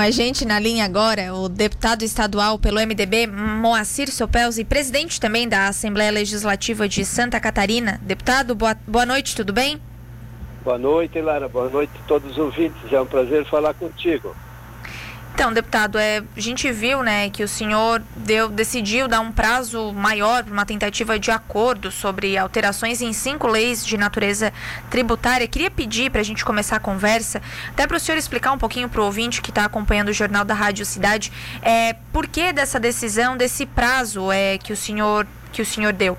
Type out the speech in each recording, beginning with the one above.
Com a gente na linha agora, o deputado estadual pelo MDB, Moacir Sopelzi, presidente também da Assembleia Legislativa de Santa Catarina. Deputado, boa, boa noite, tudo bem? Boa noite, Lara. Boa noite a todos os ouvintes. É um prazer falar contigo. Então, deputado, é, a gente viu né, que o senhor deu, decidiu dar um prazo maior para uma tentativa de acordo sobre alterações em cinco leis de natureza tributária. Queria pedir para a gente começar a conversa, até para o senhor explicar um pouquinho para o ouvinte que está acompanhando o Jornal da Rádio Cidade, é, por que dessa decisão, desse prazo é, que, o senhor, que o senhor deu?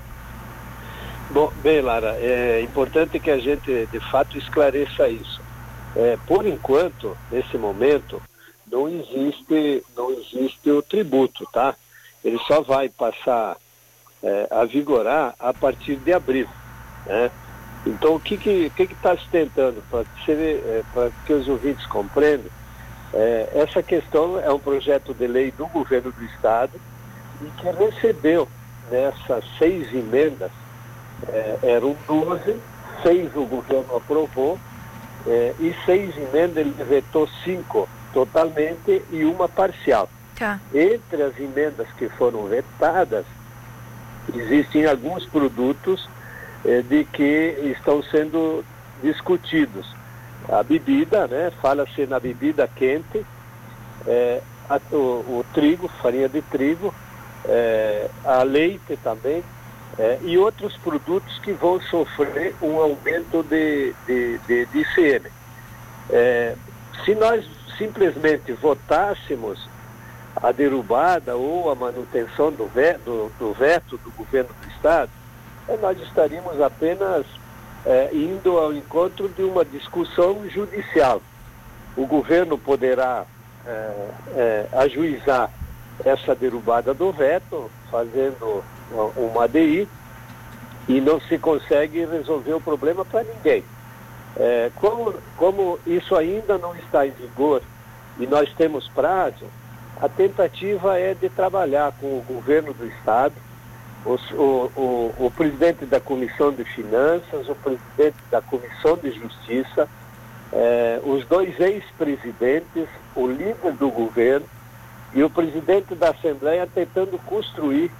Bom, bem, Lara, é importante que a gente de fato esclareça isso. É, por enquanto, nesse momento, não existe, não existe o tributo, tá? Ele só vai passar é, a vigorar a partir de abril, né? Então, o que que que está se tentando para que, é, que os ouvintes compreendam? É, essa questão é um projeto de lei do governo do estado e que recebeu nessas seis emendas, é, eram 12, seis o governo aprovou é, e seis emendas ele vetou cinco totalmente e uma parcial. Tá. Entre as emendas que foram vetadas, existem alguns produtos eh, de que estão sendo discutidos. A bebida, né? Fala-se na bebida quente, eh, a, o, o, trigo, farinha de trigo, eh, a leite também, eh, e outros produtos que vão sofrer um aumento de, de, de, de ICM. Eh, se nós simplesmente votássemos a derrubada ou a manutenção do veto do, do, veto do governo do Estado, eh, nós estaríamos apenas é, indo ao encontro de uma discussão judicial. O governo poderá é, é, ajuizar essa derrubada do veto, fazendo uma ADI, e não se consegue resolver o problema para ninguém. É, como, como isso ainda não está em vigor e nós temos prazo, a tentativa é de trabalhar com o governo do Estado, os, o, o, o, presidente da Comissão de Finanças, o presidente da Comissão de Justiça, é, os dois ex-presidentes, o líder do governo e o presidente da Assembleia tentando construir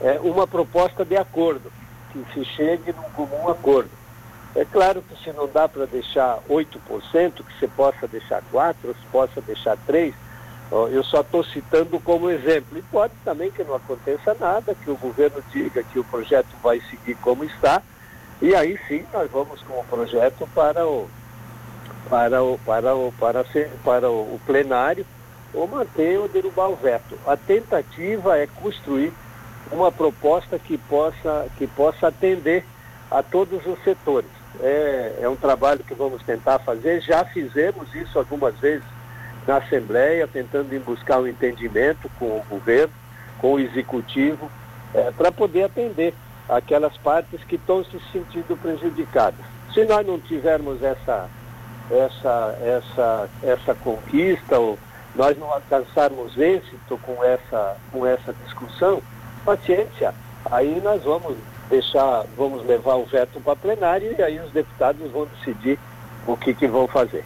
é, uma proposta de acordo, que se chegue num comum acordo. É claro que se não dá para deixar 8%, que você possa deixar 4%, ou se possa deixar 3%, eu só estou citando como exemplo. E pode também que não aconteça nada, que o governo diga que o projeto vai seguir como está, e aí sim nós vamos com o projeto para o, para o, para o, para, ser, para o plenário ou manter ou derrubar o veto. A tentativa é construir uma proposta que possa, que possa atender a todos os setores é, é um trabalho que vamos tentar fazer. Já fizemos isso algumas vezes na Assembleia, tentando buscar um entendimento com o governo, com o executivo, é, para poder atender aquelas partes que estão se sentindo prejudicadas. Se nós não tivermos essa, essa, essa, essa conquista, ou nós não alcançarmos êxito com essa, com essa discussão, paciência, aí nós vamos deixar, vamos levar o veto para plenário e aí os deputados vão decidir o que, que vão fazer.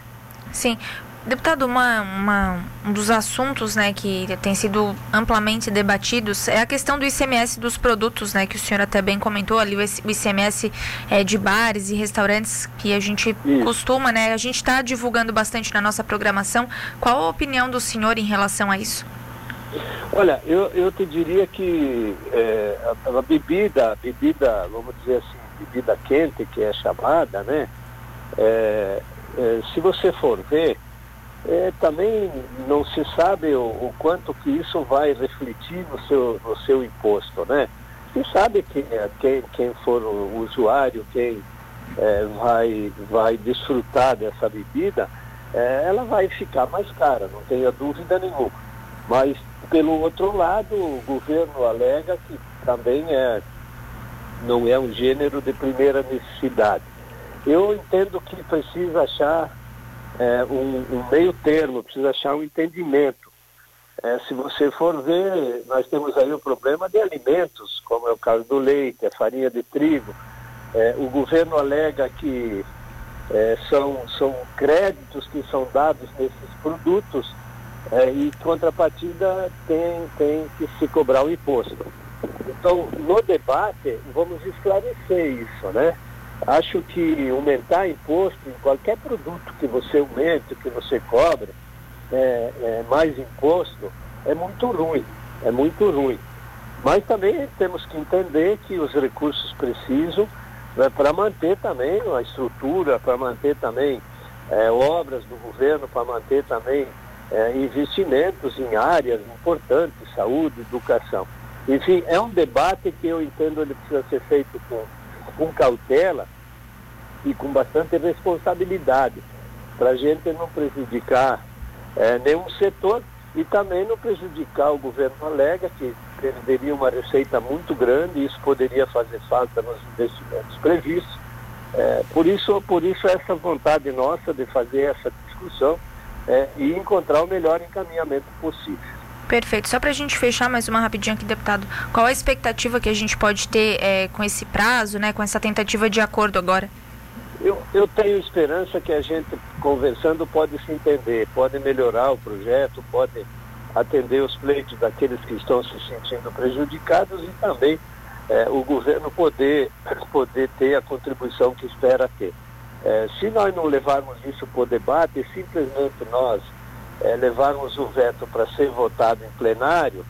Sim. Deputado, uma, uma, um dos assuntos né, que tem sido amplamente debatidos é a questão do ICMS dos produtos, né, que o senhor até bem comentou ali, o ICMS é, de bares e restaurantes que a gente Isso. costuma, né? A gente está divulgando bastante na nossa programação. Qual a opinião do senhor em relação a isso? Olha, eu, eu te diria que é, a, a, bebida, a bebida, vamos dizer assim, bebida quente que é chamada, né? É, é, se você for ver, também não se sabe o, o, quanto que isso vai refletir no seu, no seu imposto, né? Se sabe que quem, quem for o usuário, quem vai, vai desfrutar dessa bebida, ela vai ficar mais cara, não tenha dúvida nenhuma. Mas pelo outro lado, o governo alega que também é, não é um gênero de primeira necessidade. Eu entendo que precisa achar é, um, um, meio termo, precisa achar um entendimento. É, se você for ver, nós temos aí o problema de alimentos, como é o caso do leite, a farinha de trigo. É, o governo alega que é, são, são créditos que são dados nesses produtos é, e contrapartida tem, tem que se cobrar o imposto. Então, no debate, vamos esclarecer isso, né? Acho que aumentar imposto em qualquer produto que você aumente, que você cobre, é, é, mais imposto, é muito ruim, é muito ruim. Mas também temos que entender que os recursos precisam né, para manter também a estrutura, para manter também é, obras do governo, para manter também é, investimentos em áreas importantes, saúde, educação. Enfim, é um debate que eu entendo ele precisa ser feito com, com cautela e com bastante responsabilidade, para a gente não prejudicar é, nenhum setor e também não prejudicar o governo alega que perderia uma receita muito grande e isso poderia fazer falta nos investimentos previstos. É, por isso, por isso essa vontade nossa de fazer essa discussão é, e encontrar o melhor encaminhamento possível. Perfeito. Só para a gente fechar mais uma rapidinho aqui, deputado, qual a expectativa que a gente pode ter é, com esse prazo, né, com essa tentativa de acordo agora? Eu, eu tenho esperança que a gente, conversando, pode se entender, pode melhorar o projeto, pode atender os pleitos daqueles que estão se sentindo prejudicados e também é, o governo poder, poder ter a contribuição que espera ter. É, se nós não levarmos isso para o debate, simplesmente nós é, levarmos o veto para ser votado em plenário,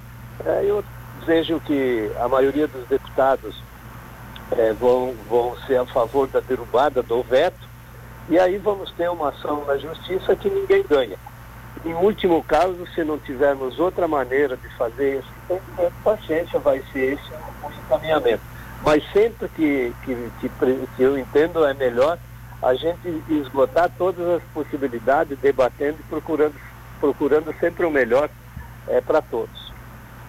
é, eu vejo que a maioria dos deputados é, vão, vão ser a favor da derrubada do veto, e aí vamos ter uma ação na justiça que ninguém ganha. Em último caso, se não tivermos outra maneira de fazer isso, paciência vai ser esse o encaminhamento. Mas sempre que, que, que, que eu entendo é melhor a gente esgotar todas as possibilidades, debatendo e procurando, procurando sempre o melhor é, para todos.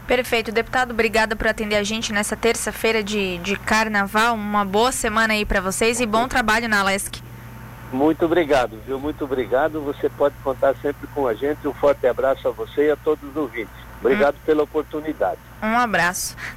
Perfeito. Deputado, obrigada por atender a gente nessa terça-feira de, de carnaval. Uma boa semana aí para vocês e bom trabalho na Alesc. Muito obrigado, viu? Muito obrigado. Você pode contar sempre com a gente. Um forte abraço a você e a todos os ouvintes. Obrigado hum. pela oportunidade. Um abraço.